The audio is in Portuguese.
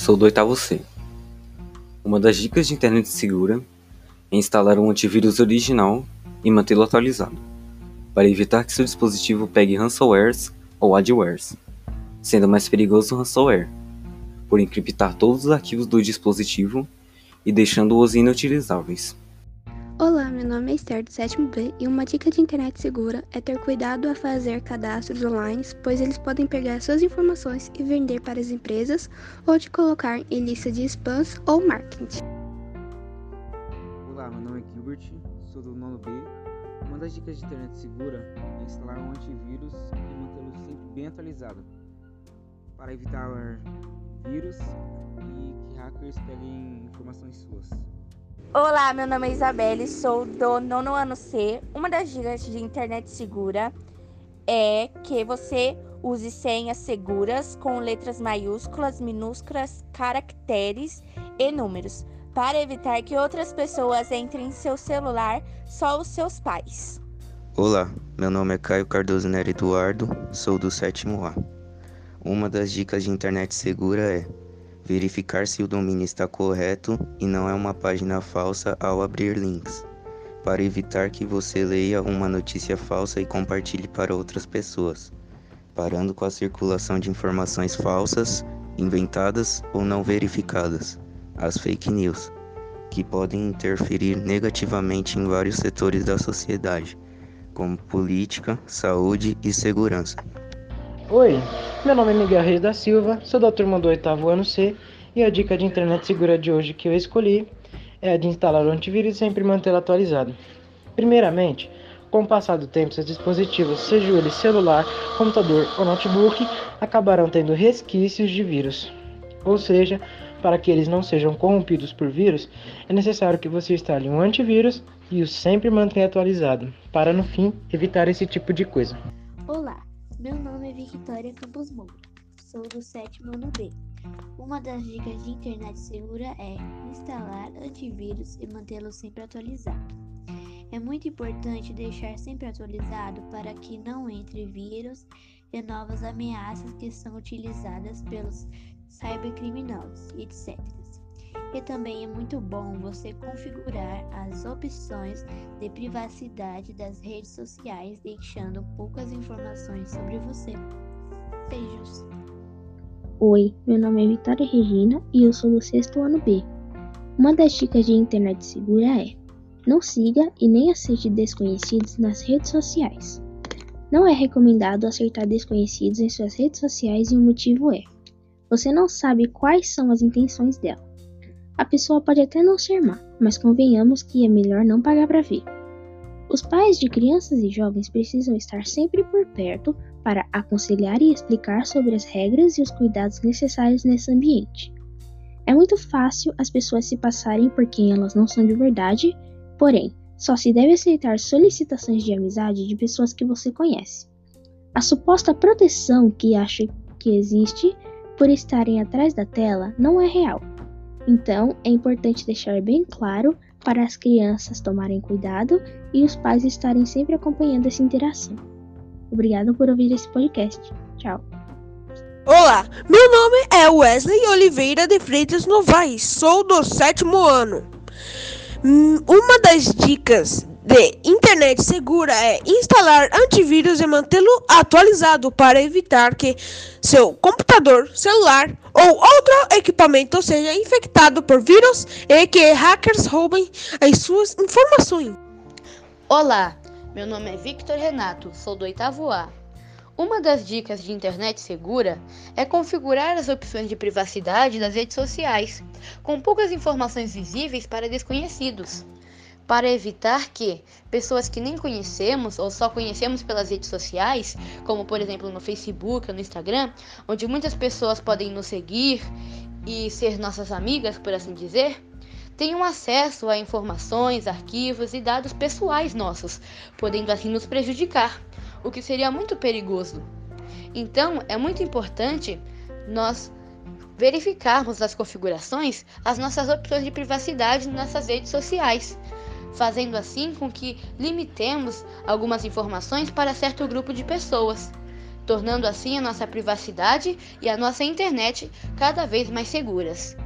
sou do oitavo C. Uma das dicas de internet segura é instalar um antivírus original e mantê-lo atualizado, para evitar que seu dispositivo pegue ransomwares ou adwares, sendo mais perigoso o ransomware, por encriptar todos os arquivos do dispositivo e deixando-os inutilizáveis. Meu nome é Esther do 7 B e uma dica de internet segura é ter cuidado a fazer cadastros online, pois eles podem pegar suas informações e vender para as empresas ou te colocar em lista de spams ou marketing. Olá, meu nome é Gilbert, sou do nono B. Uma das dicas de internet segura é instalar um antivírus e mantê-lo sempre bem atualizado para evitar vírus e que hackers peguem informações suas. Olá, meu nome é Isabelle, sou do nono ano C. Uma das dicas de internet segura é que você use senhas seguras com letras maiúsculas, minúsculas, caracteres e números, para evitar que outras pessoas entrem em seu celular, só os seus pais. Olá, meu nome é Caio Cardoso Nery Eduardo, sou do sétimo A. Uma das dicas de internet segura é verificar se o domínio está correto e não é uma página falsa ao abrir links, para evitar que você leia uma notícia falsa e compartilhe para outras pessoas, parando com a circulação de informações falsas, inventadas ou não verificadas, as fake news, que podem interferir negativamente em vários setores da sociedade, como política, saúde e segurança. Oi, meu nome é Miguel Reis da Silva, sou da turma do oitavo ano C e a dica de internet segura de hoje que eu escolhi é a de instalar o antivírus e sempre mantê-lo atualizado. Primeiramente, com o passar do tempo, seus dispositivos, seja ele celular, computador ou notebook, acabarão tendo resquícios de vírus. Ou seja, para que eles não sejam corrompidos por vírus, é necessário que você instale um antivírus e o sempre mantenha atualizado, para no fim evitar esse tipo de coisa. Victoria Campos Moura, sou do sétimo ano B. Uma das dicas de internet segura é instalar antivírus e mantê-lo sempre atualizado. É muito importante deixar sempre atualizado para que não entre vírus e novas ameaças que são utilizadas pelos cybercriminosos, etc. E também é muito bom você configurar as opções de privacidade das redes sociais, deixando poucas informações sobre você. Beijos! Oi, meu nome é Vitória Regina e eu sou do sexto ano B. Uma das dicas de internet segura é: não siga e nem aceite desconhecidos nas redes sociais. Não é recomendado aceitar desconhecidos em suas redes sociais e o motivo é: você não sabe quais são as intenções dela. A pessoa pode até não ser má, mas convenhamos que é melhor não pagar para ver. Os pais de crianças e jovens precisam estar sempre por perto para aconselhar e explicar sobre as regras e os cuidados necessários nesse ambiente. É muito fácil as pessoas se passarem por quem elas não são de verdade, porém, só se deve aceitar solicitações de amizade de pessoas que você conhece. A suposta proteção que acha que existe por estarem atrás da tela não é real. Então, é importante deixar bem claro para as crianças tomarem cuidado e os pais estarem sempre acompanhando essa interação. Obrigada por ouvir esse podcast. Tchau. Olá, meu nome é Wesley Oliveira de Freitas Novaes, sou do sétimo ano. Hum, uma das dicas de internet segura é instalar antivírus e mantê-lo atualizado para evitar que seu computador, celular ou outro equipamento seja infectado por vírus e que hackers roubem as suas informações. Olá, meu nome é Victor Renato, sou do oitavo A. Uma das dicas de internet segura é configurar as opções de privacidade das redes sociais, com poucas informações visíveis para desconhecidos para evitar que pessoas que nem conhecemos ou só conhecemos pelas redes sociais, como por exemplo no Facebook ou no Instagram, onde muitas pessoas podem nos seguir e ser nossas amigas, por assim dizer, tenham acesso a informações, arquivos e dados pessoais nossos, podendo assim nos prejudicar, o que seria muito perigoso. Então, é muito importante nós verificarmos nas configurações as nossas opções de privacidade nessas redes sociais, fazendo assim com que limitemos algumas informações para certo grupo de pessoas. tornando assim a nossa privacidade e a nossa internet cada vez mais seguras.